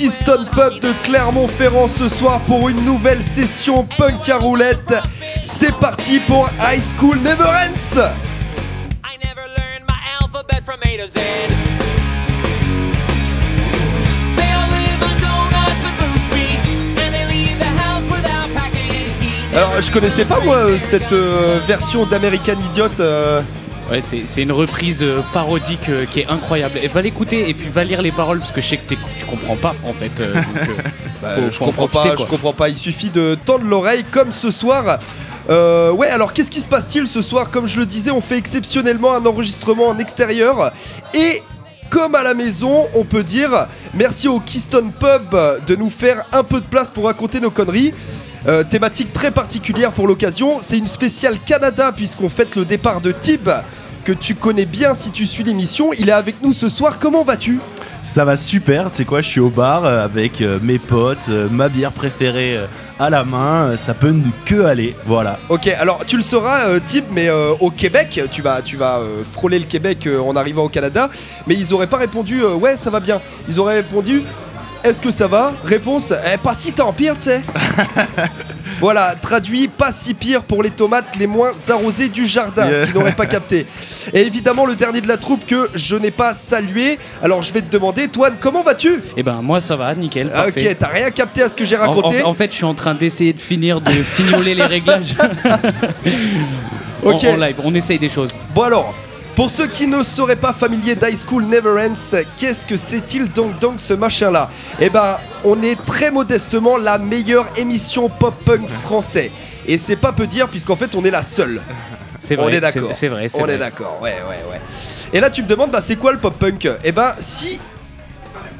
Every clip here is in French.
Keystone Pub de Clermont-Ferrand ce soir pour une nouvelle session punk à roulette. C'est parti pour High School Never Ends. Alors je connaissais pas moi cette euh, version d'American Idiot. euh. Ouais, c'est c'est une reprise euh, parodique euh, qui est incroyable. Et va l'écouter et puis va lire les paroles parce que je sais que tu comprends pas en fait. euh, donc, euh, Bah, faut- je faut en comprends profiter, pas, quoi. je comprends pas. Il suffit de tendre l'oreille comme ce soir. Euh, ouais, alors qu'est-ce qui se passe-t-il ce soir Comme je le disais, on fait exceptionnellement un enregistrement en extérieur et comme à la maison, on peut dire merci au Keystone Pub de nous faire un peu de place pour raconter nos conneries. Euh, thématique très particulière pour l'occasion, c'est une spéciale Canada puisqu'on fête le départ de Tib que tu connais bien si tu suis l'émission. Il est avec nous ce soir. Comment vas-tu? Ça va super, tu sais quoi, je suis au bar euh, avec euh, mes potes, euh, ma bière préférée à la main, ça peut ne que aller, voilà. Ok, alors tu le sauras, euh, mais au Québec, tu vas, tu vas frôler le Québec en arrivant au Canada, mais ils auraient pas répondu ouais, ça va bien. Ils auraient répondu est-ce que ça va Réponse eh, pas si tant pire, tu sais. voilà, traduit pas si pire pour les tomates les moins arrosées du jardin, Yeah. qui n'auraient pas capté. Et évidemment, le dernier de la troupe que je n'ai pas salué. Alors je vais te demander, Toine, comment vas-tu? Et ben moi ça va, nickel. Ah, parfait. Ok, t'as rien capté à ce que j'ai En, en- raconté en fait, je suis en train d'essayer de finir de fignoler les réglages en- Ok. en, live. On essaye des choses. Bon alors, pour ceux qui ne seraient pas familiers d'High School Never Ends, qu'est-ce que c'est-il donc donc ce machin-là? Eh ben, on est très modestement la meilleure émission pop-punk français. Et c'est pas peu dire puisqu'en fait on est la seule. C'est On vrai. est d'accord. C'est vrai. c'est On vrai. est d'accord, ouais, ouais, ouais. Et là tu me demandes, bah c'est quoi le pop-punk Eh ben, si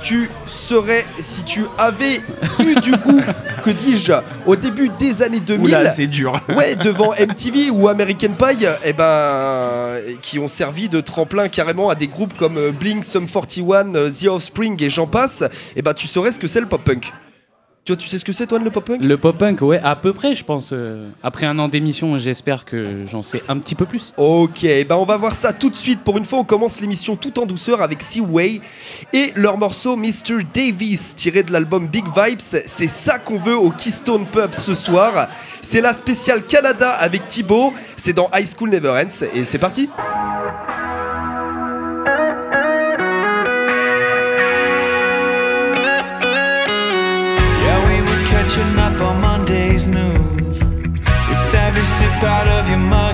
tu serais, si tu avais eu du goût, que dis-je, au début des années 2000, Oula, c'est dur. Ouais, devant MTV ou American Pie, eh ben, qui ont servi de tremplin carrément à des groupes comme euh, Blink, Sum 41, euh, The Offspring et j'en passe, eh ben, tu saurais ce que c'est le pop-punk. Tu vois, tu sais ce que c'est, toi, le pop-punk Le pop-punk, ouais, à peu près, je pense. euh, après un an d'émission, j'espère que j'en sais un petit peu plus. Ok, ben on va voir ça tout de suite. Pour une fois, on commence l'émission tout en douceur avec Seaway et leur morceau Mr. Davis, tiré de l'album Big Vibes. C'est ça qu'on veut au Keystone Pub ce soir. C'est la spéciale Canada avec Thibaut. C'est dans High School Never Ends et c'est parti. Catching up on Monday's news. With every sip out of your mug,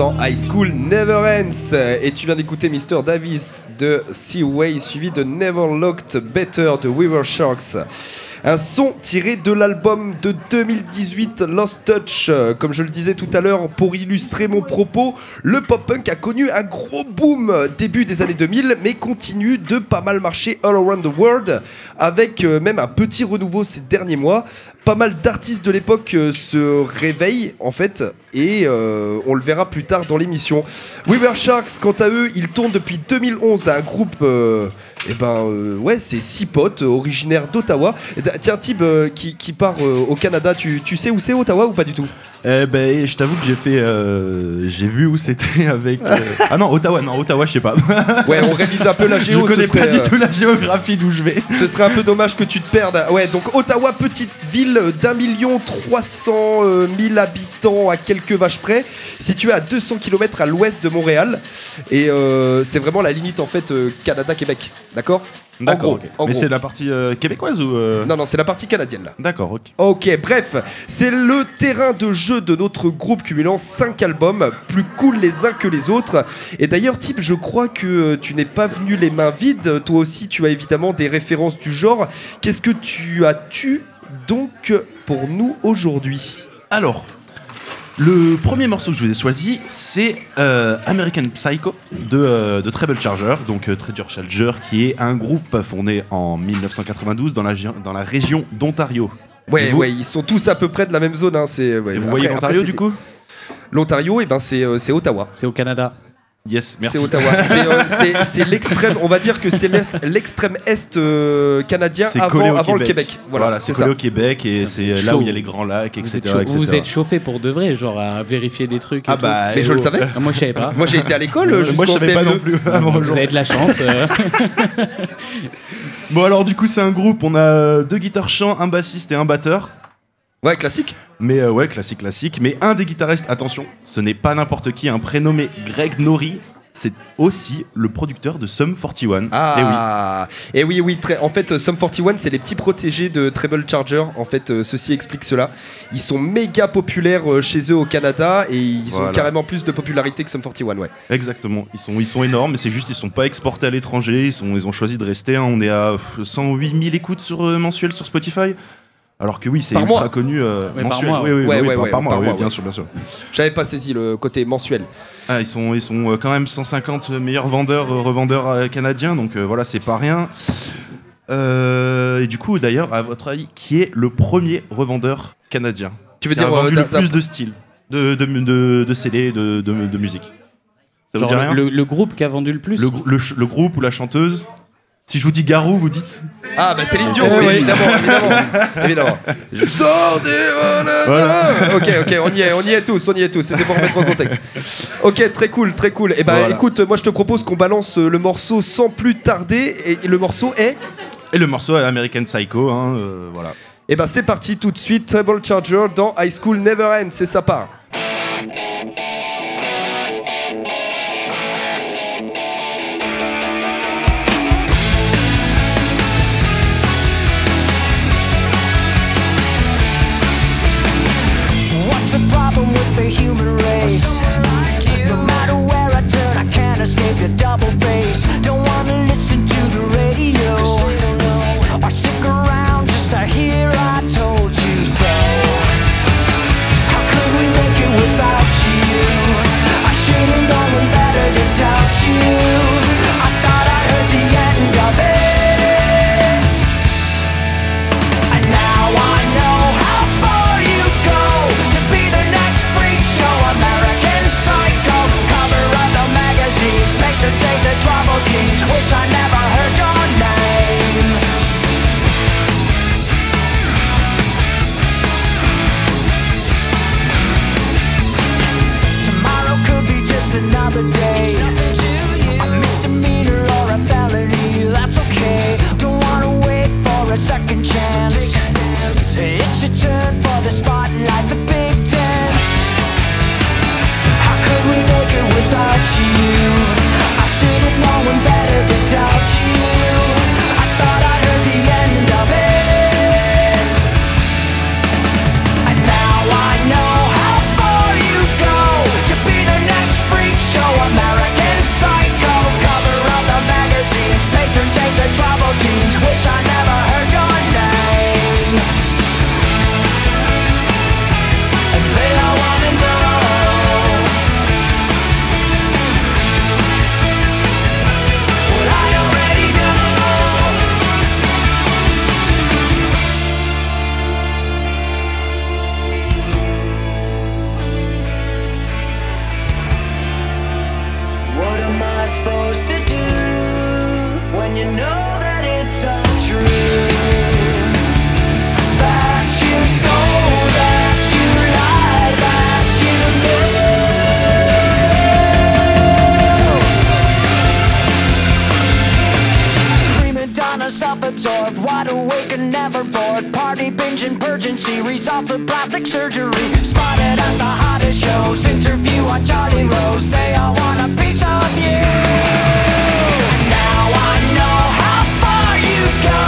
dans High School Never Ends et tu viens d'écouter Mr. Davis de Seaway suivi de Never Looked Better de Weaver Sharks. Un son tiré de l'album de 2018 Lost Touch. Comme je le disais tout à l'heure, pour illustrer mon propos, le pop-punk a connu un gros boom début des années 2000, mais continue de pas mal marcher all around the world, avec euh, même un petit renouveau ces derniers mois. Pas mal d'artistes de l'époque euh, se réveillent en fait, et euh, on le verra plus tard dans l'émission. Weaver Sharks, quant à eux, ils tournent depuis 2011 à un groupe. euh, eh ben euh, ouais, c'est six potes originaires d'Ottawa. Et Tiens, Tib qui, qui part au Canada, tu, tu sais où c'est Ottawa ou pas du tout? Eh ben, je t'avoue que j'ai fait, euh, j'ai vu où c'était avec. Ah non, Ottawa, non, Ottawa, je sais pas. Ouais, on révise un peu la je géo. connais ce serait, pas du tout la géographie d'où je vais. Ce serait un peu dommage que tu te perdes. Ouais, donc Ottawa, petite ville d'un million trois cent euh, mille habitants à quelques vaches près, située à 200 km à l'ouest de Montréal. Et euh, c'est vraiment la limite en fait euh, Canada-Québec. D'accord? En Mais c'est la partie euh, québécoise ou euh, Non, non, c'est la partie canadienne là. D'accord, ok. Ok, bref, c'est le terrain de jeu de notre groupe cumulant 5 albums, plus cool les uns que les autres. Et d'ailleurs, Type, je crois que tu n'es pas venu les mains vides. Toi aussi, tu as évidemment des références du genre. Qu'est-ce que tu as-tu donc pour nous aujourd'hui Alors, le premier morceau que je vous ai choisi, c'est euh, American Psycho de, euh, de Treble Charger, donc euh, Treasure Charger, qui est un groupe fondé en 1992 dans la, gé- dans la région d'Ontario. Ouais, ouais, ils sont tous à peu près de la même zone. Hein, c'est, ouais. Et vous Après- voyez l'Ontario du coup? L'Ontario, eh ben, c'est, euh, c'est Ottawa. C'est au Canada. Yes, merci. C'est Ottawa. C'est, euh, c'est- l'extrême, on va dire que c'est l'extrême est euh, canadien avant, au avant le Québec. Voilà, Voilà, c'est collé ça. au Québec et c'est êtes là où il y a les grands lacs, Vous etc. êtes, chaud- etc. vous êtes chauffé pour de vrai, genre à vérifier des trucs. et Ah tout. bah, Mais je le oh, savais. Ah, Moi je savais pas. Moi j'ai été à l'école Moi je savais pas CM2. non plus avant vous avez de la chance. euh. Bon alors du coup c'est un groupe, on a deux guitares chants, un bassiste et un batteur. Ouais, classique. Mais euh, ouais, classique, classique. Mais un des guitaristes, attention, ce n'est pas n'importe qui, un prénommé Greg Nori. C'est aussi le producteur de Sum 41. Ah, et oui, oui, très- en fait, euh, Sum 41, c'est les petits protégés de Treble Charger. En fait, euh, ceci explique cela. Ils sont méga populaires chez eux au Canada et ils ont carrément plus de popularité que Sum 41, ouais. Eh oui, exactement. Ils sont, ils sont énormes, mais c'est juste ils sont pas exportés à l'étranger. Ils, sont, ils ont choisi de rester. hein. On est à pff, 108 000 écoutes sur, euh, mensuelles sur Spotify. Alors que oui, c'est Par ultra mois. connu euh, Ouais, par mensuel. mois, Oui, oui, ouais. oui, Ouais, par, ouais, par ouais, mois, par oui, mois, bien ouais. sûr, bien sûr. J'avais pas saisi le côté mensuel. Ah, ils sont, ils sont euh, quand même 150 meilleurs vendeurs, euh, revendeurs euh, canadiens, donc euh, voilà, c'est pas rien. Euh, et du coup, d'ailleurs, à votre avis, qui est le premier revendeur canadien? Tu veux Qui a dire euh, vendu le plus de styles, de, de, de, de CD, de, de, de musique? Ça vous dit rien? le, le groupe qui a vendu le plus? Le, le groupe ou la chanteuse? Si je vous dis Garou, vous dites Ah, bah Céline Dion, Eh oui, évidemment, évidemment. évidemment. Je sors des. Voilà. Ok, ok, on y est, on y est tous, on y est tous. C'était pour remettre en contexte. Ok, très cool, très cool. Et bah Voilà. écoute, moi je te propose qu'on balance euh, le morceau sans plus tarder. Et le morceau est. Et le morceau est American Psycho, hein, euh, voilà. Et bah c'est parti tout de suite, Treble Charger dans High School Never Ends, c'est sa part. awake and never bored. Party binging, purging, see results of plastic surgery. Spotted at the hottest shows. Interview on Charlie Rose. They all want a piece of you. Now I know how far you go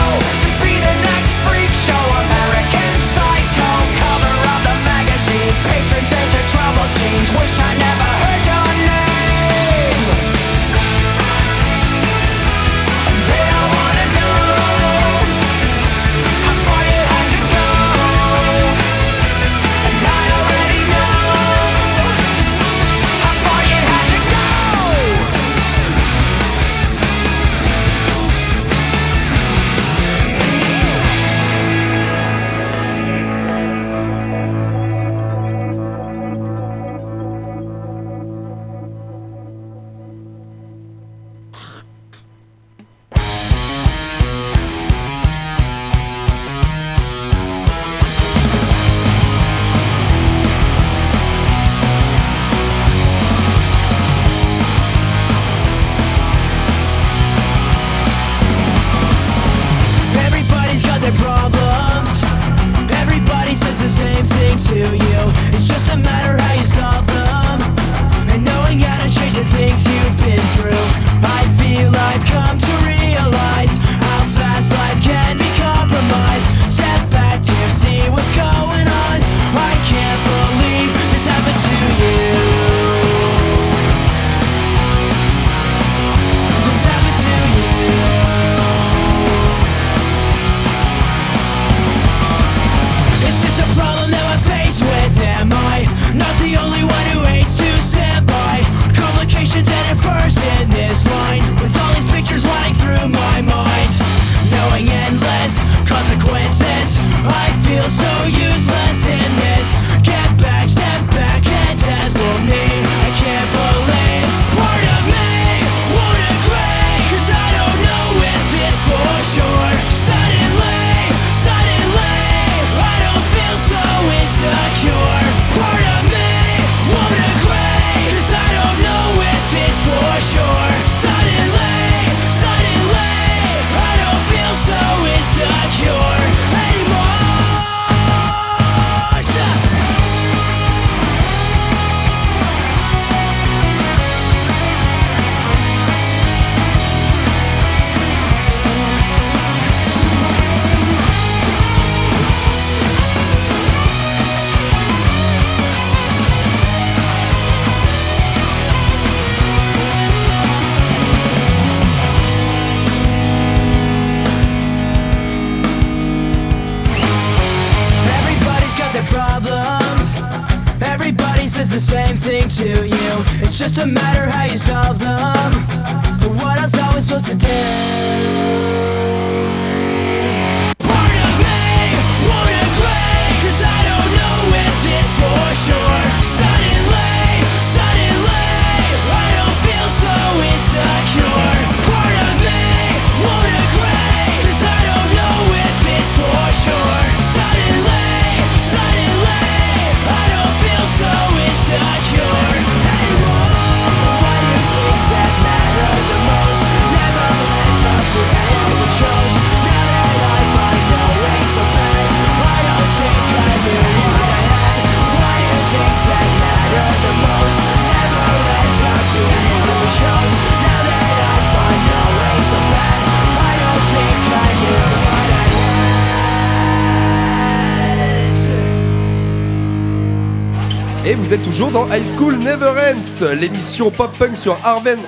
to be the next freak show. American Psycho, cover of the magazines. Patrons into trouble teens. Wish I êtes toujours dans High School Never Ends, l'émission pop-punk sur Arven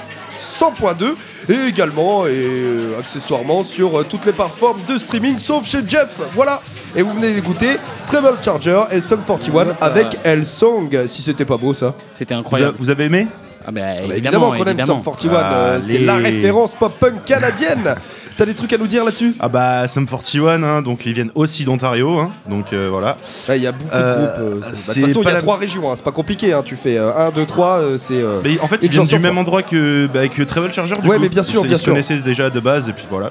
100.2 et également et euh, accessoirement sur euh, toutes les plateformes de streaming sauf chez Jeff. Voilà. Et vous venez d'écouter Treble Charger et Sum 41 avec El Song. Si c'était pas beau ça. C'était incroyable. Vous, avez aimé? Ah bah, évidemment, évidemment qu'on aime Sum 41. Euh, c'est la référence pop-punk canadienne. T'as des trucs à nous dire là-dessus Ah bah Sum 41, hein, donc ils viennent aussi d'Ontario, hein, donc euh, voilà. Il y a beaucoup de Euh, groupes. euh, De toute façon, il y a trois régions, hein, c'est pas compliqué. hein, Tu fais 1, 2, 3, c'est. Mais en fait, ils viennent du même endroit que, bah, que Travel Charger. Du Ouais, coup. mais bien sûr, ils, bien ils sûr. connaissaient déjà de base, et puis voilà.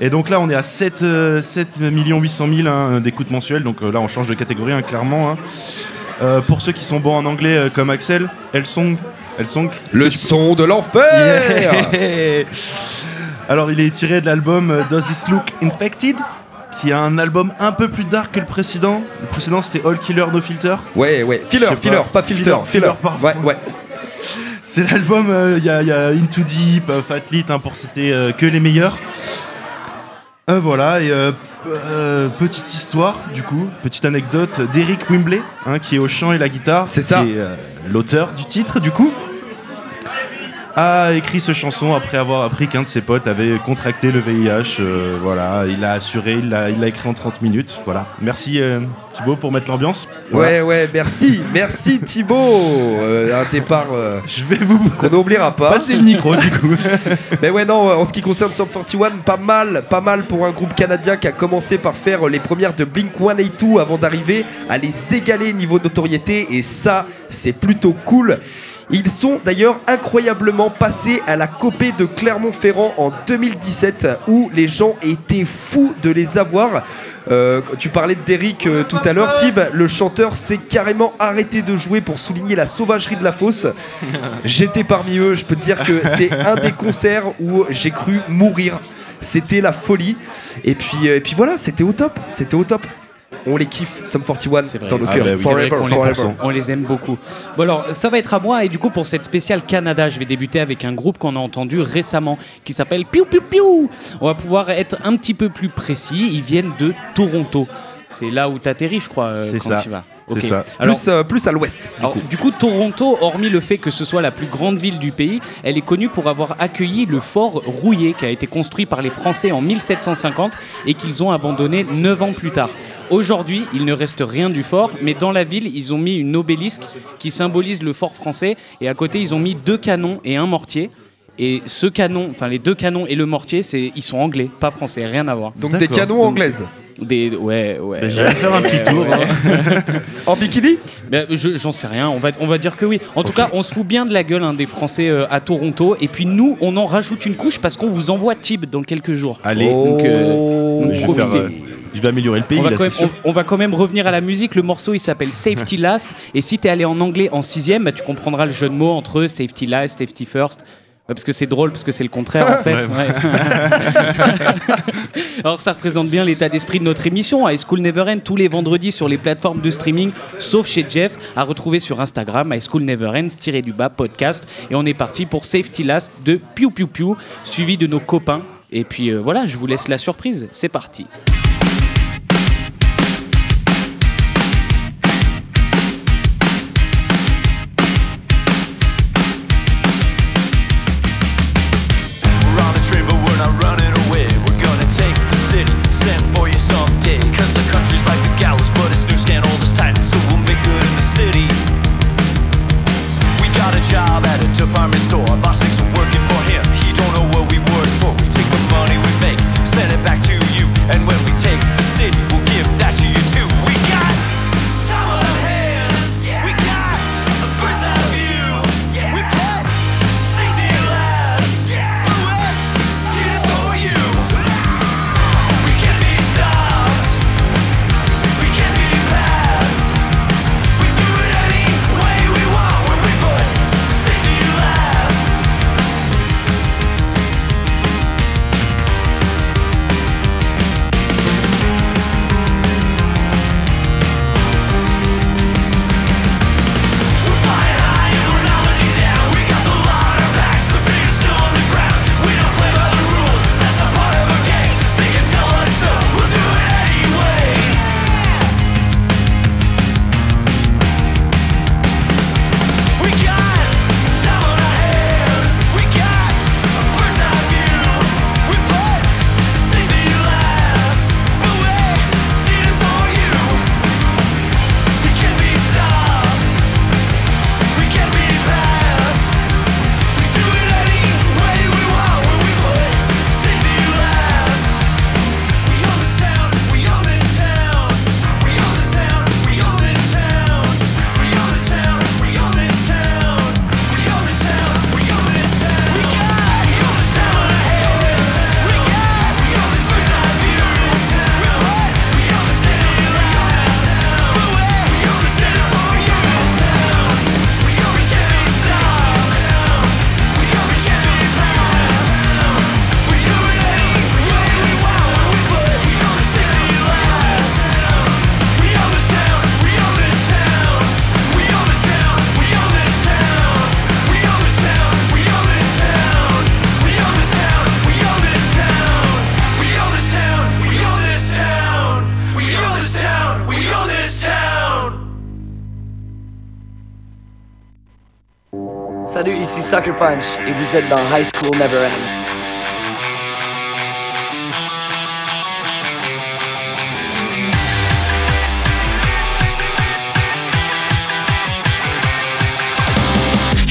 Et donc là, on est à 7, euh, 7 800 000 hein, d'écoutes mensuelles, donc euh, là, on change de catégorie, hein, clairement. hein. Euh, pour ceux qui sont bons en anglais, comme Axel, elles sont. Elles sont. Le son de l'enfer Yeah Alors, il est tiré de l'album euh, Does This Look Infected qui est un album un peu plus dark que le précédent. Le précédent, c'était All Killer No Filter. Ouais, ouais, filler, filler, pas. pas filter, Filler, filler. filler, pardon. Ouais, ouais. C'est l'album, euh, il y, a- il y a Into Deep, euh, Fat Lit, hein, pour citer euh, que les meilleurs. Voilà, et petite histoire, du coup, petite anecdote d'Eric Wimbley, hein, qui est au chant et la guitare. C'est ça. Qui est l'auteur du titre, du coup. A écrit cette chanson après avoir appris qu'un de ses potes avait contracté le VIH. euh, voilà, il l'a assuré, il l'a il écrit en 30 minutes. Voilà. Merci euh, Thibaut pour mettre l'ambiance. Voilà. Ouais, ouais, merci, merci Thibaut. Euh, un départ euh, Je vais vous qu'on n'oubliera pas. passer le micro, du coup. Mais ouais, non, en ce qui concerne Sum 41, pas mal, pas mal pour un groupe canadien qui a commencé par faire les premières de Blink 182 avant d'arriver à les égaler niveau notoriété. Et ça, c'est plutôt cool. Ils sont d'ailleurs incroyablement passés à la copée de Clermont-Ferrand en 2017 où les gens étaient fous de les avoir. Euh, tu parlais d'Eric euh, tout à l'heure, Tib, le chanteur s'est carrément arrêté de jouer pour souligner la sauvagerie de la fosse. J'étais parmi eux, je peux te dire que c'est un des concerts où j'ai cru mourir. C'était la folie. Et puis, euh, et puis voilà, c'était au top. C'était au top. On les kiffe, Sum 41 C'est vrai. dans nos Ah cœurs. bah oui. Forever, les, forever. on les aime beaucoup. Bon alors, ça va être à moi et du coup pour cette spéciale Canada, je vais débuter avec un groupe qu'on a entendu récemment qui s'appelle Piu Piu Piu. On va pouvoir être un petit peu plus précis. Ils viennent de Toronto. C'est là où t'atterris, je crois, euh, C'est quand ça. tu vas. C'est Ok. ça. Alors, plus, euh, plus à l'ouest. du du coup, Toronto, hormis le fait que ce soit la plus grande ville du pays, elle est connue pour avoir accueilli le fort Rouillé qui a été construit par les Français en 1750 et qu'ils ont abandonné 9 ans plus tard. Aujourd'hui, il ne reste rien du fort, mais dans la ville, ils ont mis une obélisque qui symbolise le fort français et à côté, ils ont mis deux canons et un mortier. Et ce canon, enfin les deux canons et le mortier, c'est ils sont anglais, pas français, rien à voir. Donc des canons Donc- anglaises. Des ouais ouais. Bah, J'irai faire un petit tour. Ouais. hein. En bikini? Ben, je- J'en sais rien, on va, on va dire que oui. En tout cas, on se fout bien de la gueule hein, des Français euh, à Toronto. Et puis nous, on en rajoute une couche parce qu'on vous envoie Tib dans quelques jours. Allez, donc, euh, Oh. donc, je, vais profitez. faire, euh, je vais améliorer le pays, on, va là, quand c'est même, sûr. on- on va quand même revenir à la musique. Le morceau il s'appelle Safety Last. Et si t'es allé en anglais en sixième, bah, tu comprendras le jeu de mots entre Safety Last, Safety First. Ouais, parce que c'est drôle, parce que c'est le contraire en fait. Ouais. Ouais. Alors ça représente bien l'état d'esprit de notre émission. High School Never End tous les vendredis sur les plateformes de streaming, sauf chez Jeff, à retrouver sur Instagram, High School Never Ends, tiré du bas podcast. Et on est parti pour Safety Last de Piu Piu Piu, suivi de nos copains. Et puis euh, voilà, je vous laisse la surprise. C'est parti. Sucker Punch. It was at the High School Never Ends.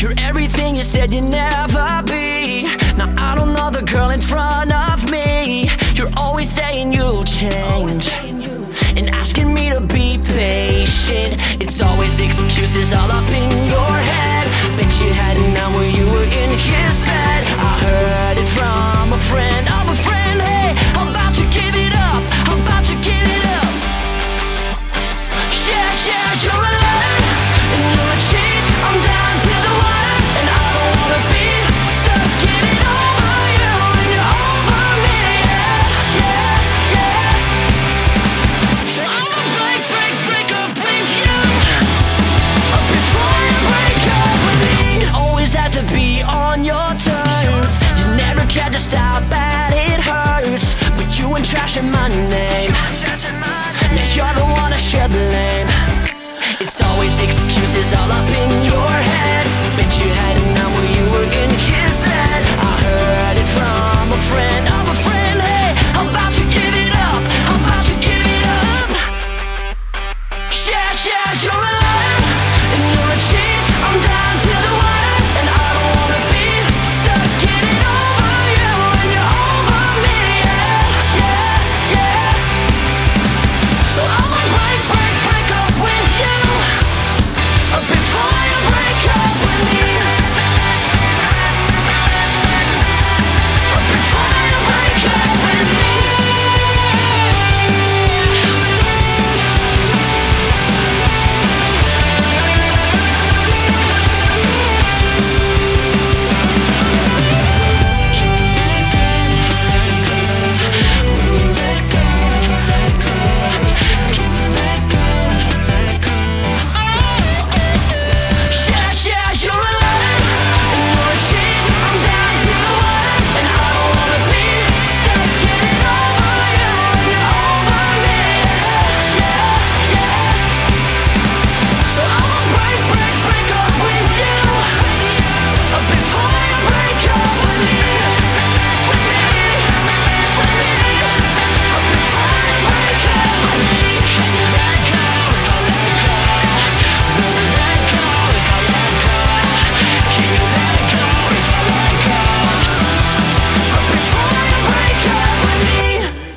You're everything you said you'd never be. Now I don't know the girl in front of me. You're always saying you'll change. And asking me to be patient. It's always excuses all up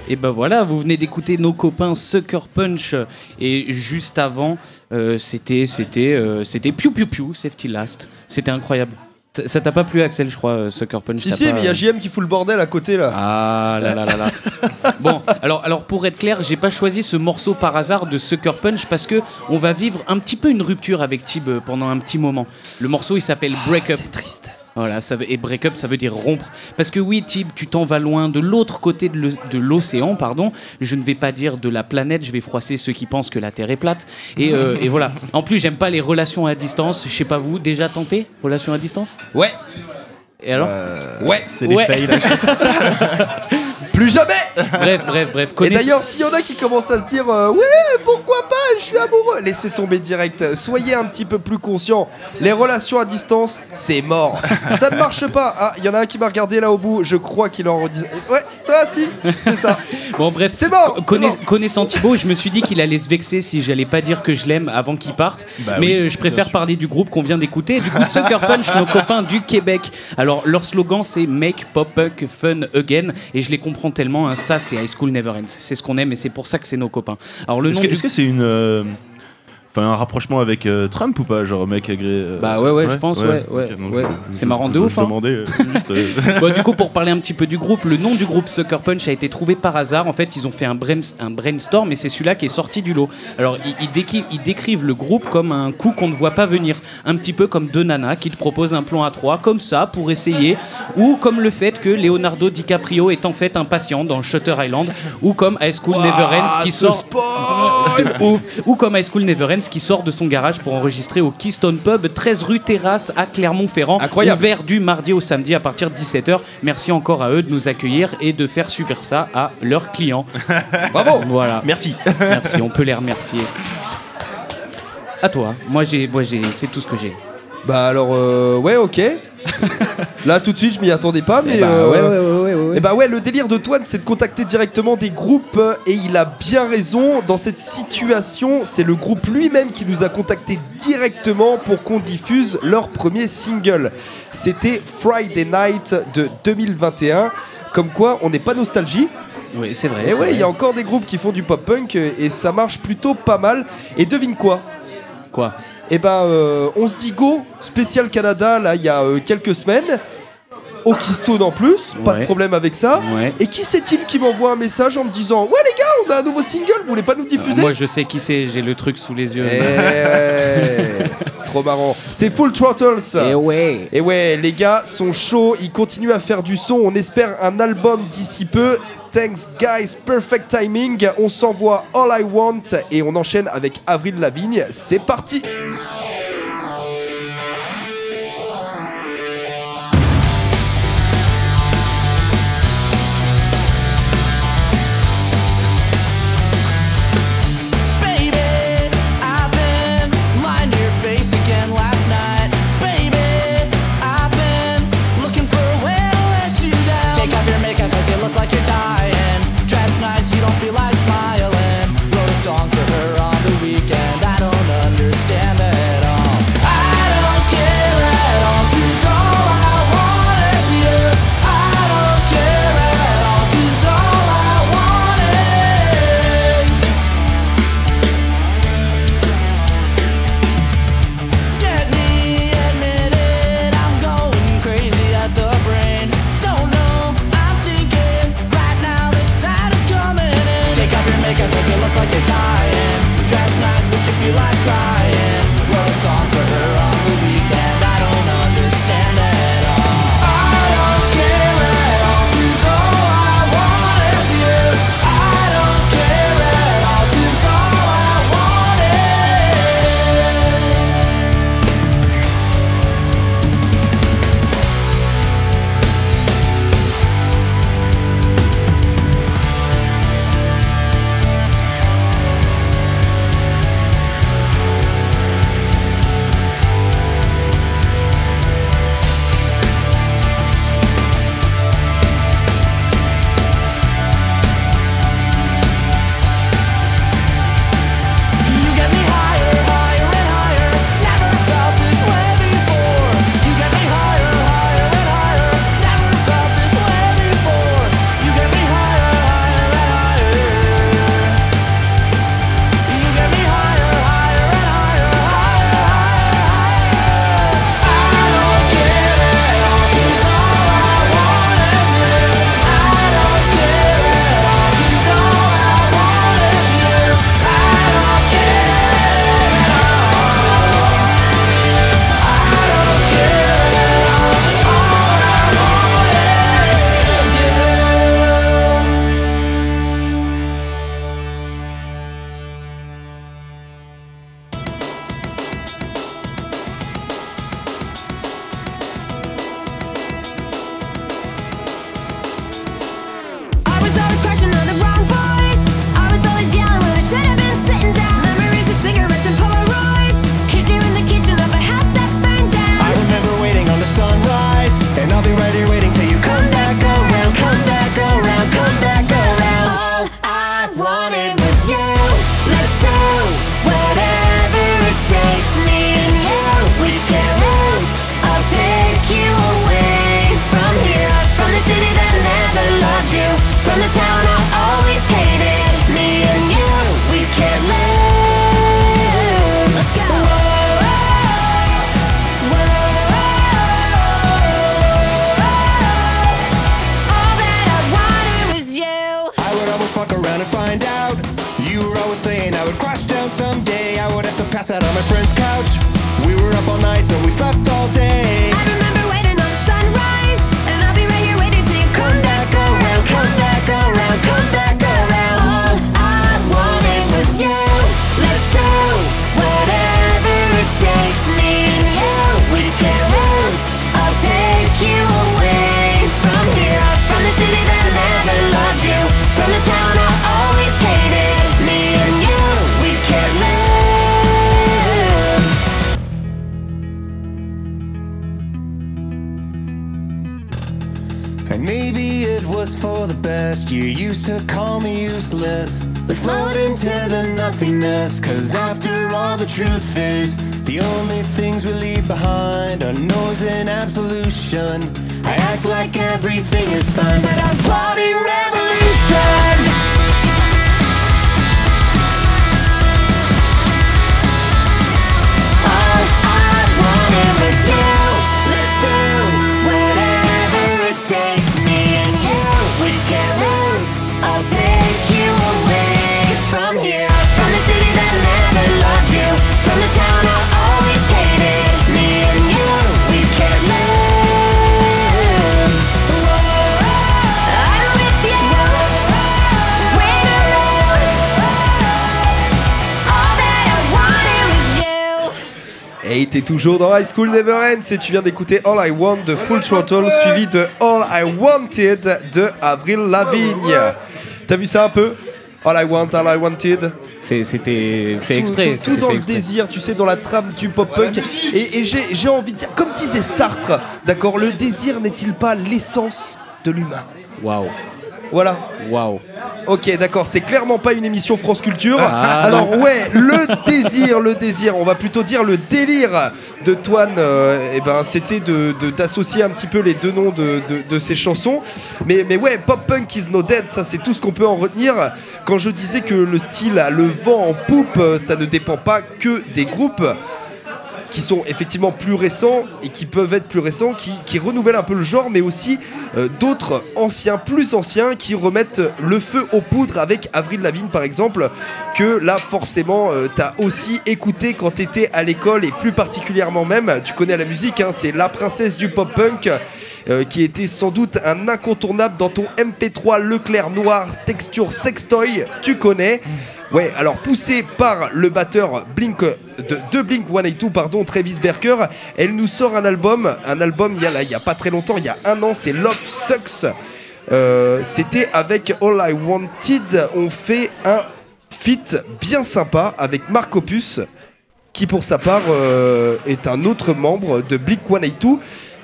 Et ben voilà, vous venez d'écouter nos copains Sucker Punch et juste avant euh, c'était c'était euh, c'était Piu Piu Piu Safety Last. C'était incroyable. T- Ça t'a pas plu Axel, je crois euh, Sucker Punch? Si, t'as si, pas- mais il y a JM qui fout le bordel à côté là. Ah là là là là. bon, alors, alors pour être clair, j'ai pas choisi ce morceau par hasard de Sucker Punch parce que on va vivre un petit peu une rupture avec Tib pendant un petit moment. Le morceau il s'appelle Break Up. C'est triste. Voilà, ça veut, et break up, ça veut dire rompre. Parce que oui, Tib, tu t'en vas loin de l'autre côté de l'océan, pardon. Je ne vais pas dire de la planète, je vais froisser ceux qui pensent que la Terre est plate. Et, euh, et voilà. En plus, j'aime pas les relations à distance. Je sais pas vous, déjà tenté Relations à distance? Ouais, Et alors? Ouais, C'est des Ouais. fails. plus jamais Bref, bref, bref. Et d'ailleurs, s'il y en a qui commencent à se dire euh, Ouais, pourquoi pas, je suis amoureux, laissez tomber direct. Soyez un petit peu plus conscients. Les relations à distance, c'est mort. Ça ne marche pas. Ah, il y en a un qui m'a regardé là au bout, je crois qu'il en redit. Ouais, toi, si, c'est ça. Bon, bref. C'est Connais-. Connaissant Thibaut, je me suis dit qu'il allait se vexer si j'allais pas dire que je l'aime avant qu'il parte. Bah mais oui, euh, je préfère parler du groupe qu'on vient d'écouter. Du coup, Sucker Punch, nos copains du Québec. Alors, leur slogan, c'est Make Pop Punk Fun Again. Et je les comprends tellement. hein. Ça, c'est High School Never Ends. C'est ce qu'on aime et c'est pour ça que c'est nos copains. Alors, le que est-ce que c'est une. euh, Enfin, un rapprochement avec euh, Trump ou pas Genre, mec agré. euh, Bah ouais, ouais, je pense, ouais, ouais, C'est marrant de ouf, hein. demandais, euh, juste, euh, Bon, du coup, pour parler un petit peu du groupe, le nom du groupe Sucker Punch a été trouvé par hasard. En fait, ils ont fait un, brainstorm et c'est celui-là qui est sorti du lot. Alors, ils, ils décri- ils décrivent le groupe comme un coup qu'on ne voit pas venir. Un petit peu comme deux nanas qui te proposent un plan à trois, comme ça, pour essayer. Ou comme le fait que Leonardo DiCaprio est en fait un patient dans Shutter Island. Ou comme High School Never Ends qui sort. spoil ou, ou comme High School Never Ends qui sort de son garage pour enregistrer au Keystone Pub, 13 rue Terrasse à Clermont-Ferrand. Incroyable. Ouvert du mardi au samedi à partir de 17h. Merci encore à eux de nous accueillir et de faire super ça à leurs clients. Bravo Voilà. Merci. Merci, on peut les remercier. À toi. Moi, j'ai, moi j'ai, c'est tout ce que j'ai. Bah alors, euh, ouais, ok. Là, tout de suite, je m'y attendais pas, eh mais. Bah, ouais. Euh, et bah ouais, le délire de Toine, c'est de contacter directement des groupes euh, et il a bien raison. Dans cette situation, c'est le groupe lui-même qui nous a contacté directement pour qu'on diffuse leur premier single. C'était Friday Night de 2021. Comme quoi, on n'est pas nostalgie, oui, c'est vrai. Eh et ouais, il y a encore des groupes qui font du pop punk euh, et ça marche plutôt pas mal. Et devine quoi? Quoi? Eh ben, euh, on se dit go, spécial Canada, là, il y a euh, quelques semaines. Okistone en plus, pas de problème avec ça. Et qui c'est-il qui m'envoie un message en me disant Ouais les gars, on a un nouveau single, vous voulez pas nous diffuser? Euh, moi je sais qui c'est, j'ai le truc sous les yeux. Eh, trop marrant. C'est Full Throttles. Et ouais. Et ouais, les gars sont chauds, ils continuent à faire du son. On espère un album d'ici peu. Thanks guys, perfect timing. On s'envoie All I Want et on enchaîne avec Avril Lavigne. C'est parti. And maybe it was for the best. You used to call me useless. We float into the nothingness. Cause after all, the truth is the only things we leave behind are noise and absolution. I act like everything is fine, but I'm plotting revolution. T'es toujours dans High School Never Ends et tu viens d'écouter All I Want de Full Throttle suivi de All I Wanted de Avril Lavigne. T'as vu ça un peu? All I Want, All I Wanted? C'était fait exprès. tout- tout dans le exprès. désir, tu sais, dans la trame du pop-punk. Et, et j'ai j'ai envie de dire, comme disait Sartre, d'accord, le désir n'est-il pas l'essence de l'humain? Waouh, Voilà. waouh. Ok, d'accord, c'est clairement pas une émission France Culture. Ah, Alors ouais, le désir, le désir, on va plutôt dire le délire de Toine, euh, eh ben, c'était de de- d'associer un petit peu les deux noms de, de, de ces chansons. Mais, mais ouais, Pop Punk is no dead, ça c'est tout ce qu'on peut en retenir. Quand je disais que le style a le vent en poupe, euh, ça ne dépend pas que des groupes qui sont effectivement plus récents et qui peuvent être plus récents, qui, renouvellent un peu le genre, mais aussi euh, d'autres anciens, plus anciens, qui remettent le feu aux poudres avec Avril Lavigne par exemple, que là forcément euh, t'as aussi écouté quand t'étais à l'école et plus particulièrement même, tu connais la musique, hein, c'est la princesse du pop-punk. Euh, qui était sans doute un incontournable dans ton MP3 Leclerc noir texture sextoy, tu connais. Ouais, alors poussé par le batteur Blink de, Blink 182, pardon, Travis Barker, elle nous sort un album, un album il y a y a pas très longtemps, il y a un an, c'est Love Sucks. Euh, C'était avec All I Wanted, on fait un feat bien sympa avec Mark Opus, qui pour sa part euh, est un autre membre de Blink 182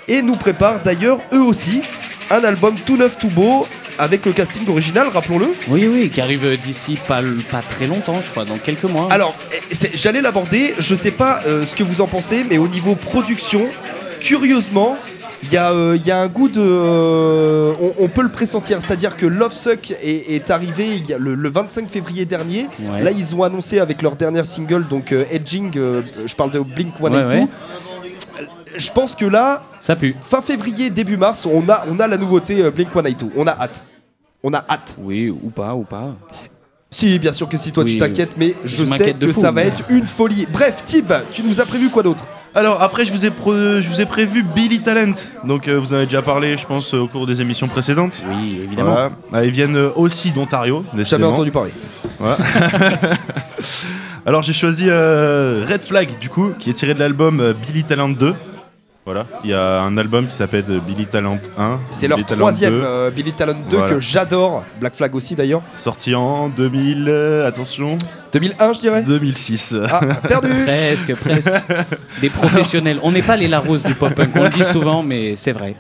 et nous prépare d'ailleurs eux aussi un album tout neuf, tout beau avec le casting original, rappelons-le. Oui, oui, qui arrive d'ici pas, pas très longtemps, je crois, dans quelques mois. Alors, eh, j'allais l'aborder, je sais pas euh, ce que vous en pensez, mais au niveau production, curieusement, il y, a, euh, y a un goût de. euh, on, on peut le pressentir, c'est-à-dire que Love Suck est, est arrivé a le, le 25 février dernier. Ouais. Là, ils ont annoncé avec leur dernier single, donc Edging, je parle de Blink 182. Ouais, ouais. Je pense que là, Ça pue. fin février, début mars, on a, on a la nouveauté euh, Blink 182. On a hâte. On a hâte. Oui, ou pas, ou pas. Si, bien sûr que si toi Oui, tu t'inquiètes, mais je, je sais que fou, ça va mais- être une folie. Bref, Tib, tu nous as prévu quoi d'autre? Alors après, je vous ai, je vous ai prévu Billy Talent. Donc euh, vous en avez déjà parlé, je pense, au cours des émissions précédentes. Oui, évidemment. Voilà. Ah, ils viennent euh, aussi d'Ontario. Jamais entendu parler. Alors j'ai choisi euh, Red Flag, du coup, qui est tiré de l'album euh, Billy Talent 2. Voilà, il y a un album qui s'appelle euh, Billy Talent 1. C'est leur Talent troisième 2, euh, Billy Talent 2 Voilà. que j'adore. Black Flag aussi d'ailleurs. sorti en 2000, euh, attention, 2001, je dirais. 2006. Ah, perdu Presque, presque. Des professionnels. On n'est pas les Larousse du pop-punk, on le dit souvent, mais c'est vrai.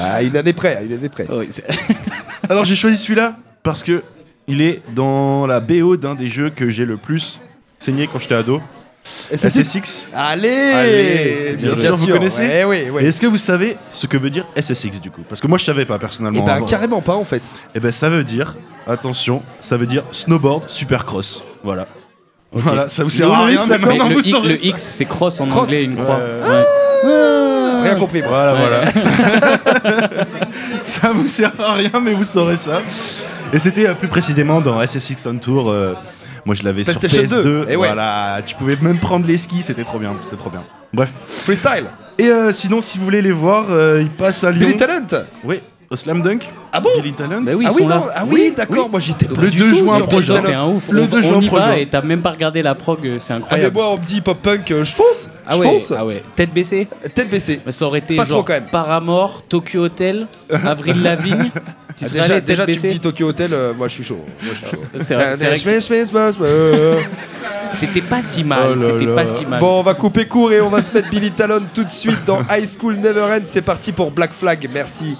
Ah, une année près, une année près. Oui, c'est- Alors j'ai choisi celui-là parce que il est dans la BO d'un des jeux que j'ai le plus saigné quand j'étais ado. SSX. SSX. Allez, Allez, bien sûr, vous connaissez Eh Et oui. est-ce que vous savez ce que veut dire SSX du coup? Parce que moi je savais pas Et personnellement. ben avant. carrément pas en fait. Eh ben ça veut dire, attention, ça veut dire snowboard supercross. Voilà. Voilà, ça vous sert à rien, X, mais maintenant le, vous le ça. X, c'est cross en Cross. anglais, une croix. Ouais. Ouais. Rien compris. moi. Voilà, Ouais. voilà. ça vous sert à rien, mais vous saurez ça. Et c'était euh, plus précisément dans SSX on Tour. euh, moi, je l'avais sur PlayStation PS2. 2, eh ouais. Voilà, tu pouvais même prendre les skis, c'était trop bien, c'était trop bien. Bref. Freestyle. Et euh, sinon, si vous voulez les voir, euh, ils passent à Lyon. Billy Talent. Oui, au Slam Dunk. Ah bon Billy Talent. Bah oui, ah oui, non, ah oui, d'accord. Moi j'étais Le pas du 2 tout juin t'es un ouf. Le on, 2 on juin y va prochain. et t'as même pas regardé la prog, euh, c'est Ah mais incroyable. moi on me dit pop punk, euh, je fonce. ah je ouais, fonce. ah ouais. Tête baissée Tête baissée. Mais Ça aurait été Pas trop, quand même. Paramore, Tokyo Hotel, Avril Lavigne. Tu Ah, déjà, déjà tu me dis Tokyo Hotel, euh, moi je suis chaud. Moi, je suis. C'est vrai, C'était pas si mal, Oh c'était pas si mal. Bon, on va couper court et on va se mettre Billy Talon tout de suite dans High School Never Ends. C'est parti pour Black Flag. Merci.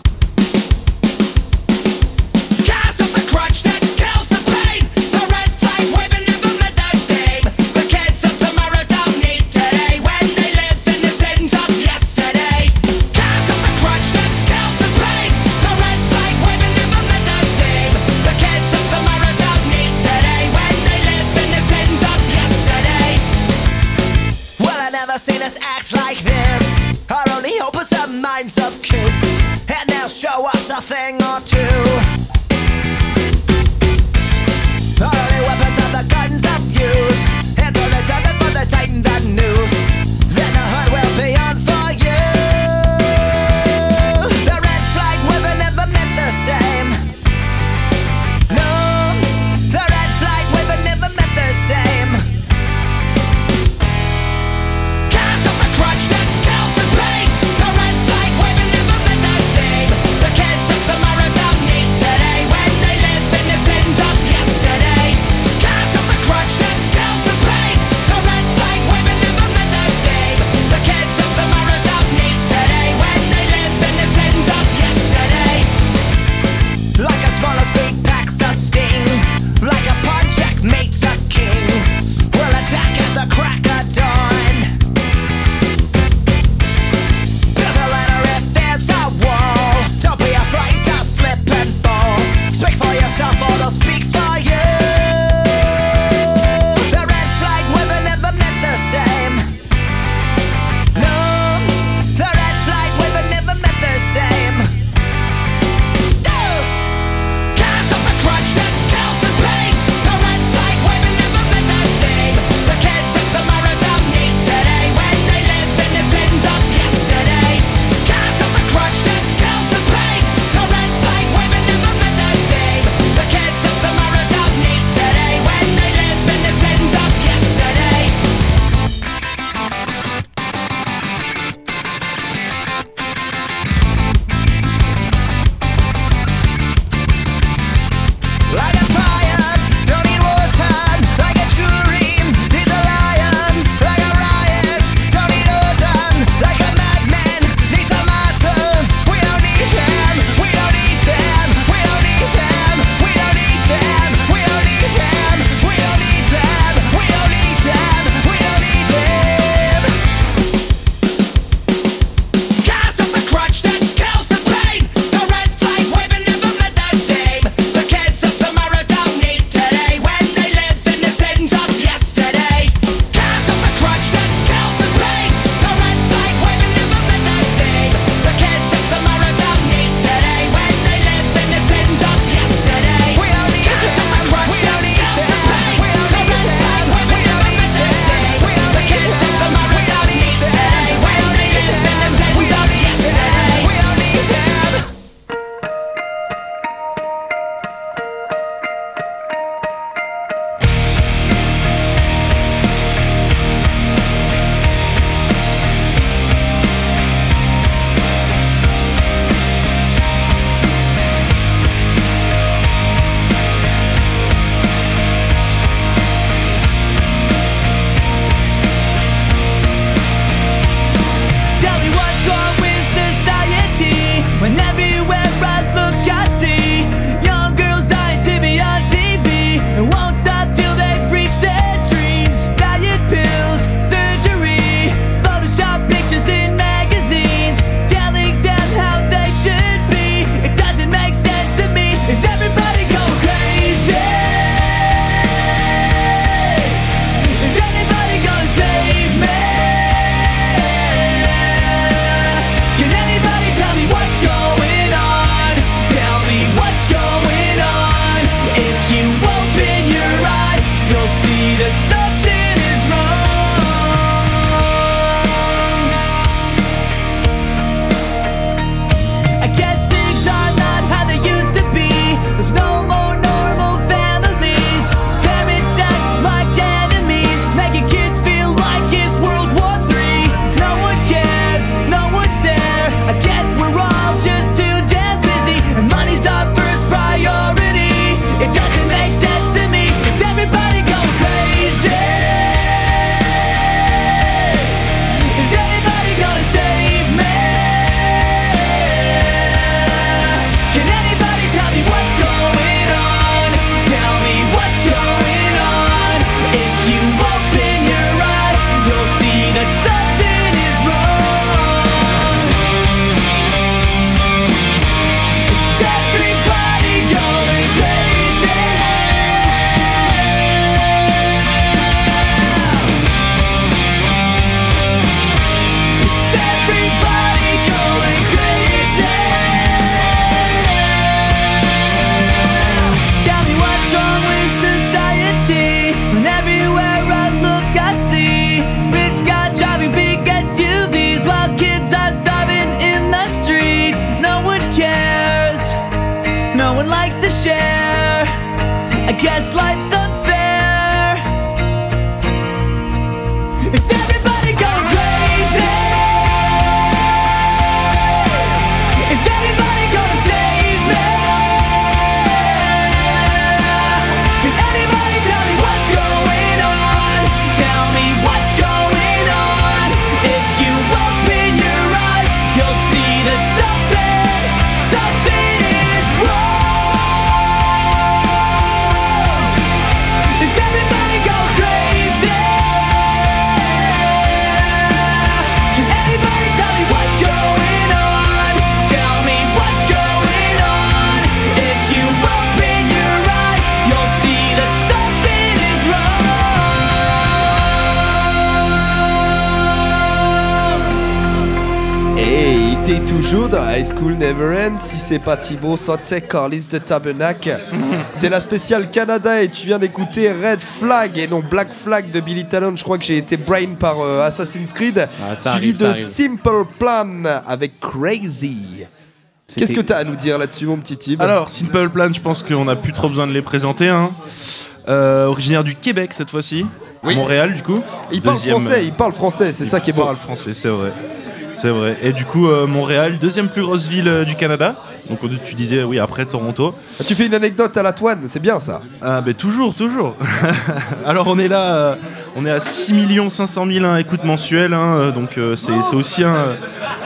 High School Never Ends. Si c'est pas Thibaut, sortez Carlis de Tabernacle. c'est la spéciale Canada et tu viens d'écouter Red Flag et non Black Flag de Billy Talon. Je crois que j'ai été brain par euh, Assassin's Creed. Ah, suivi arrive, de. Simple Plan avec Crazy. Qu'est-ce que t'as à nous dire là-dessus, mon petit Tib? Alors, Simple Plan, je pense qu'on n'a plus trop besoin de les présenter. hein. Euh, originaire du Québec cette fois-ci. Oui. Montréal, du coup. il parle français, il parle français, c'est ça qui est Il beau. parle français, c'est vrai. C'est vrai. Et du coup, euh, Montréal, deuxième plus grosse ville euh, du Canada. Donc, on- tu disais, oui, après Toronto. Tu fais une anecdote à la toine, c'est bien ça. Ah, ben toujours, toujours. Alors, on est là, euh, on est à 6 500 000 hein, écoutes mensuelles. hein, donc, euh, c'est aussi un,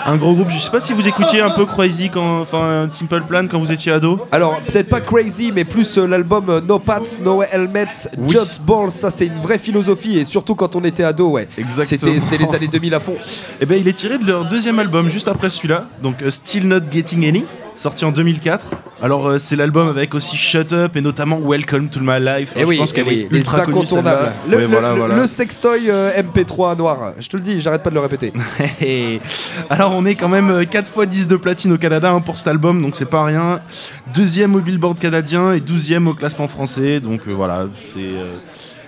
un gros groupe. Je sais pas si vous écoutiez un peu Crazy, quand, enfin, Simple Plan quand vous étiez ado. Alors, peut-être pas Crazy, mais plus euh, l'album euh, No Pats, No Helmet, Oui. Just Balls. Ça, c'est une vraie philosophie, et surtout quand on était ado, ouais. Exactement. C'était les années 2000 à fond. Et ben il est tiré de leur deuxième album juste après celui-là, donc Still Not Getting Any, sorti en 2004. Alors euh, c'est l'album avec aussi Shut Up et notamment Welcome to My Life. Et Alors, oui, je pense eh qu'elle oui, est ultra connue. Le, Ouais, le- voilà, le- voilà. le sextoy euh, MP3 noir. Je te le dis, j'arrête pas de le répéter. Et Alors on est quand même 4 fois 10 de platine au Canada hein, pour cet album, donc c'est pas rien. Deuxième au Billboard canadien et 12e au classement français, donc euh, voilà, c'est...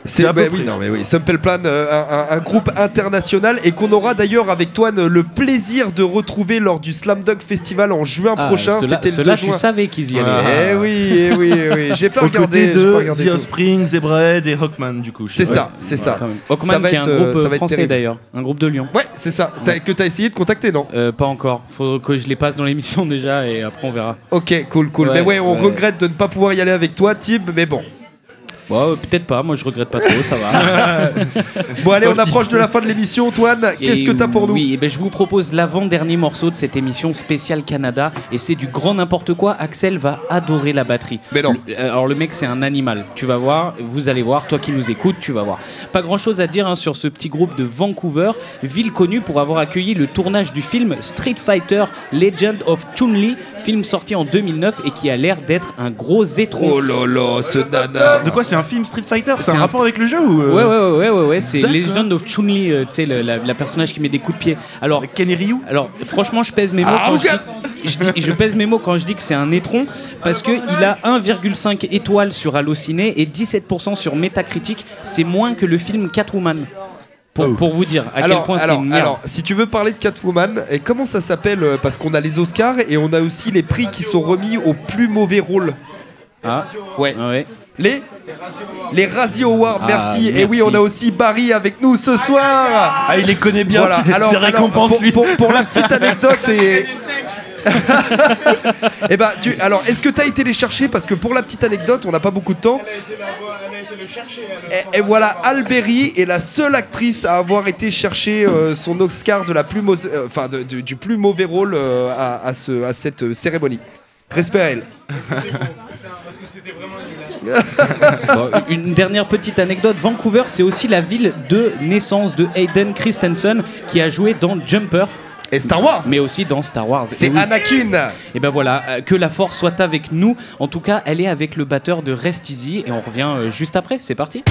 euh, C'est bah oui, non mais oui, Simple Plan, euh, un, un- un groupe international et qu'on aura d'ailleurs avec Toine le plaisir de retrouver lors du Slam Dunk Festival en juin Ah, prochain. C'était le ceux-là, 2 tu juin. savais qu'ils y Ah. allaient. Eh oui, eh oui, eh oui. J'ai pas Aux regardé. pas de regardé The Zebrahead et Hawkman du coup. C'est ça, c'est ça. Hawkman qui est un euh, groupe euh, être français d'ailleurs, un groupe de Lyon. Ouais, c'est ça. Que t'as essayé de contacter, non? Euh, pas encore, faut que je les passe dans l'émission déjà et après on verra. Ok, cool, cool. Mais ouais, on regrette de ne pas pouvoir y aller avec toi, Tib, mais bon. Bon, euh, peut-être pas, moi je regrette pas trop, ça va. Bon, allez, on approche de la fin de l'émission. Toine, qu'est-ce que t'as pour nous Oui, eh ben, je vous propose l'avant-dernier morceau de cette émission spéciale Canada et c'est du grand n'importe quoi. Axel va adorer la batterie. Mais non. Le- euh, alors le mec c'est un animal. Tu vas voir, vous allez voir, toi qui nous écoutes, tu vas voir. Pas grand-chose à dire hein, sur ce petit groupe de Vancouver, ville connue pour avoir accueilli le tournage du film Street Fighter Legend of Chun-Li, film sorti en 2009 et qui a l'air d'être un gros étron. Oh là là, ce nana. De quoi c'est un film Street Fighter C'est C'est un un rapport avec le jeu ou euh, Ouais, ouais, ouais, ouais, ouais, ouais, c'est. Legend of Chun-Li, euh, tu sais, le- la, la personnage qui met des coups de pied. Alors, Ken et Ryu alors franchement, je pèse mes mots Ah, quand je, dis, je, dis- je pèse mes mots quand je dis que c'est un étron parce que il a 1,5 étoiles sur Allociné et 17% sur Metacritic. C'est moins que le film Catwoman. Pour, Oh. pour vous dire à alors, quel point c'est une merde. alors, si tu veux parler de Catwoman, et comment ça s'appelle euh, Parce qu'on a les Oscars et on a aussi les prix qui sont remis au plus mauvais rôle. Ah, Ouais. ouais. Les Les Razzie Awards, Ah, merci. Et oui, on a aussi Barry avec nous ce soir. Ah il les connaît bien, Voilà. c'est Alors, c'est alors, récompense pour, lui. pour- pour la petite anecdote et. Eh ben, tu, alors, est-ce que tu as été les chercher? Parce que pour la petite anecdote, on n'a pas beaucoup de temps. Et, et voilà, Alberi est la seule actrice à avoir été chercher euh, son Oscar de la plus mau- euh, enfin, du plus mauvais rôle euh, à, à ce- à cette cérémonie. Respect à elle. Bon, une dernière petite anecdote. Vancouver, c'est aussi la ville de naissance de Hayden Christensen qui a joué dans Jumper, Et Star Wars mais aussi dans Star Wars. C'est oui. Anakin Et ben voilà, euh, que la force soit avec nous. En tout cas, elle est avec le batteur de Rest Easy et on revient euh, juste après. C'est parti.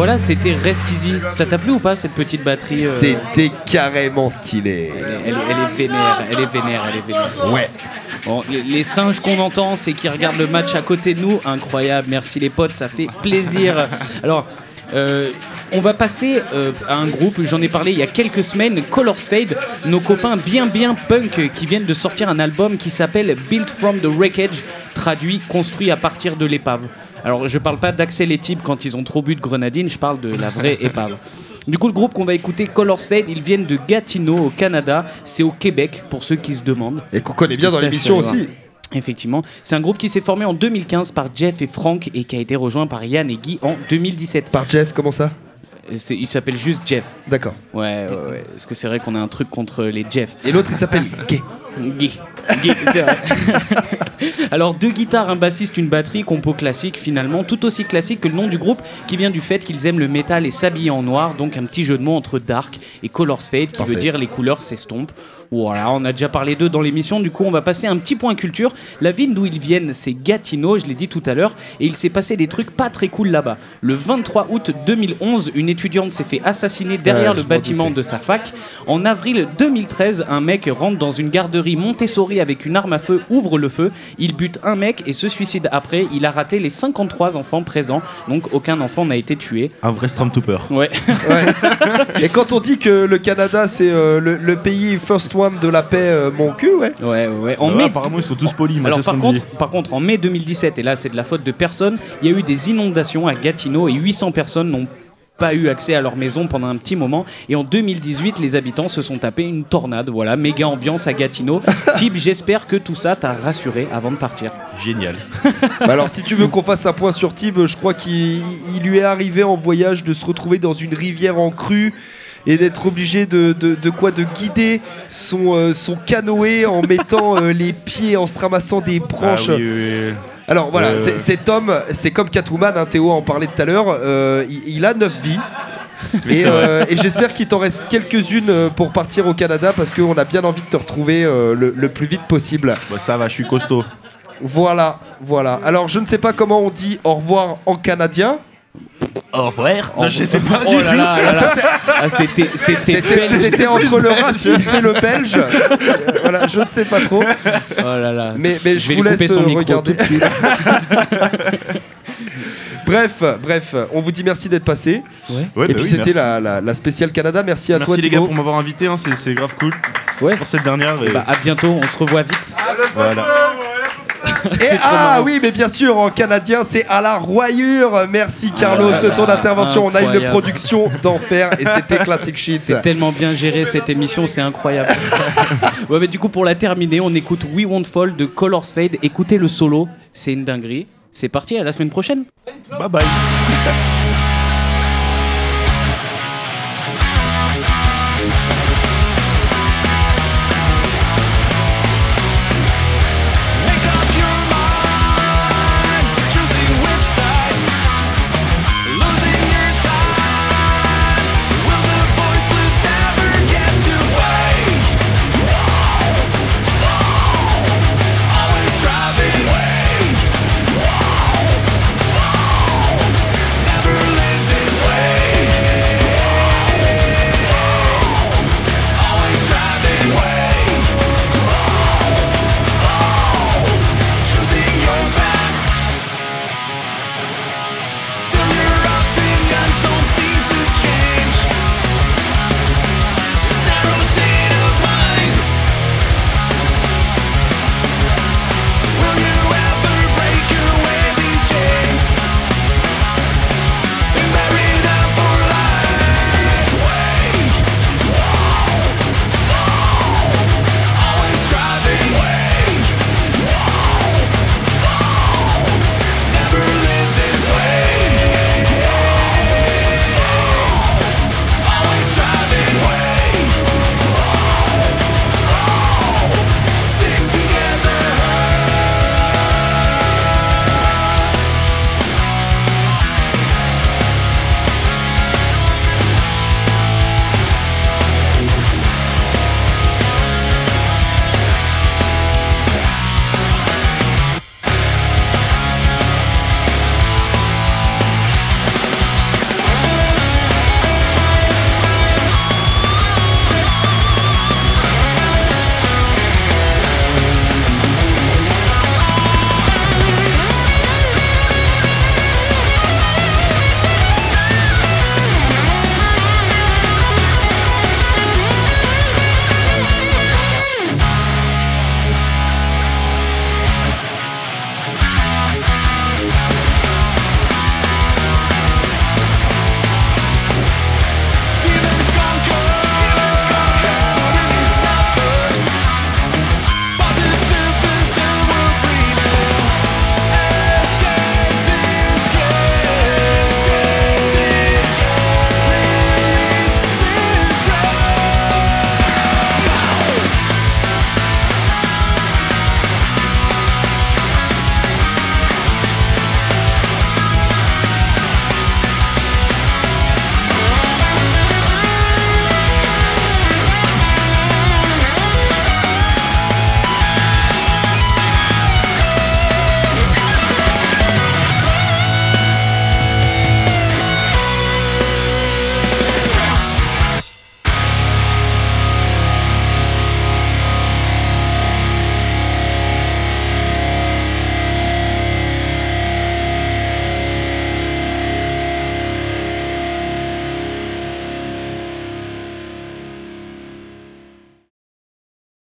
Voilà, c'était Rest Easy. Ça t'a plu ou pas cette petite batterie euh, C'était carrément stylé. elle, elle- elle est vénère, elle est vénère, elle est vénère. Ouais. Bon, les, les singes qu'on entend, c'est qui regardent le match à côté de nous. Incroyable, merci les potes, ça fait plaisir. Alors, euh, on va passer euh, à un groupe, j'en ai parlé il y a quelques semaines, Colors Fade, nos copains bien bien punk qui viennent de sortir un album qui s'appelle Built from the Wreckage, traduit construit à partir de l'épave. Alors je parle pas d'Axel et Tib quand ils ont trop bu de grenadine, je parle de la vraie épave. Du coup, le groupe qu'on va écouter, Colors Fade, ils viennent de Gatineau, au Canada. C'est au Québec, pour ceux qui se demandent. Et qu'on connaît bien dans l'émission aussi. Effectivement, c'est un groupe qui s'est formé en 2015 par Jeff et Frank et qui a été rejoint par Yann et Guy en 2017. Par Jeff, comment ça? Euh, Il s'appelle juste Jeff. D'accord. Ouais, ouais, ouais. Parce que c'est vrai qu'on a un truc contre les Jeff. Et l'autre, il s'appelle Gay. Guy. Guy, c'est vrai. Alors deux guitares, un bassiste, une batterie, compo classique finalement, tout aussi classique que le nom du groupe qui vient du fait qu'ils aiment le métal et s'habiller en noir, donc un petit jeu de mots entre dark et colors fade qui Parfait. veut dire les couleurs s'estompent. Voilà, on a déjà parlé d'eux dans l'émission, du coup on va passer un petit point culture. La ville d'où ils viennent, c'est Gatineau, je l'ai dit tout à l'heure, et il s'est passé des trucs pas très cool là-bas. Le 23 août 2011, une étudiante s'est fait assassiner derrière Ouais, le bâtiment de sa fac. En avril 2013, un mec rentre dans une garderie Montessori avec une arme à feu, ouvre le feu, il bute un mec et se suicide après. Il a raté les 53 enfants présents, donc aucun enfant n'a été tué. Un vrai Stormtrooper. Ouais. Et quand on dit que le Canada, c'est euh, le, le pays first one de la paix, euh, mon cul, ouais. Ouais, ouais. En Ouais, mai, apparemment, ils sont tous polis. Alors par contre, par contre, en mai 2017, et là c'est de la faute de personne, il y a eu des inondations à Gatineau et 800 personnes n'ont pas eu accès à leur maison pendant un petit moment. Et en 2018, les habitants se sont tapés une tornade. Voilà, méga ambiance à Gatineau. Type, j'espère que tout ça t'a rassuré avant de partir. Génial. Bah alors, si tu veux qu'on fasse un point sur Tib, je crois qu'il il lui est arrivé en voyage de se retrouver dans une rivière en crue et d'être obligé de, de, de quoi de guider son, euh, son canoë en mettant euh, les pieds en se ramassant des branches. Ah oui, oui, oui. Alors voilà, Euh, cet homme, c'est comme Catwoman, hein, Théo en parlait tout à l'heure, euh, il, il a 9 vies. Et, j'espère qu'il t'en reste quelques-unes pour partir au Canada parce qu'on a bien envie de te retrouver le, le plus vite possible. Bah, ça va, je suis costaud. Voilà, voilà. Alors je ne sais pas comment on dit au revoir en canadien. Au frère Oh, Je sais pas oh du là tout. C'était entre le racisme et le belge. Euh, voilà, je ne sais pas trop. Oh là là. Mais, mais je, vais vous lui laisse son micro regarder. tout de suite. bref, bref, on vous dit merci d'être passé. Ouais, et bah puis oui, c'était la, la, la spéciale Canada. Merci à Merci toi les gars pour m'avoir invité, hein, c'est grave cool Ouais. pour cette dernière. et Bah, à bientôt, on se revoit vite. voilà. Et ah oui, mais bien sûr, en canadien, c'est à la royure. Merci Carlos de ton intervention. On a une production d'enfer et c'était classic shit. C'est tellement bien géré cette émission, c'est incroyable. ouais, mais du coup, pour la terminer, on écoute We Won't Fall de Colors Fade. Écoutez le solo, c'est une dinguerie. C'est parti, à la semaine prochaine. Bye bye.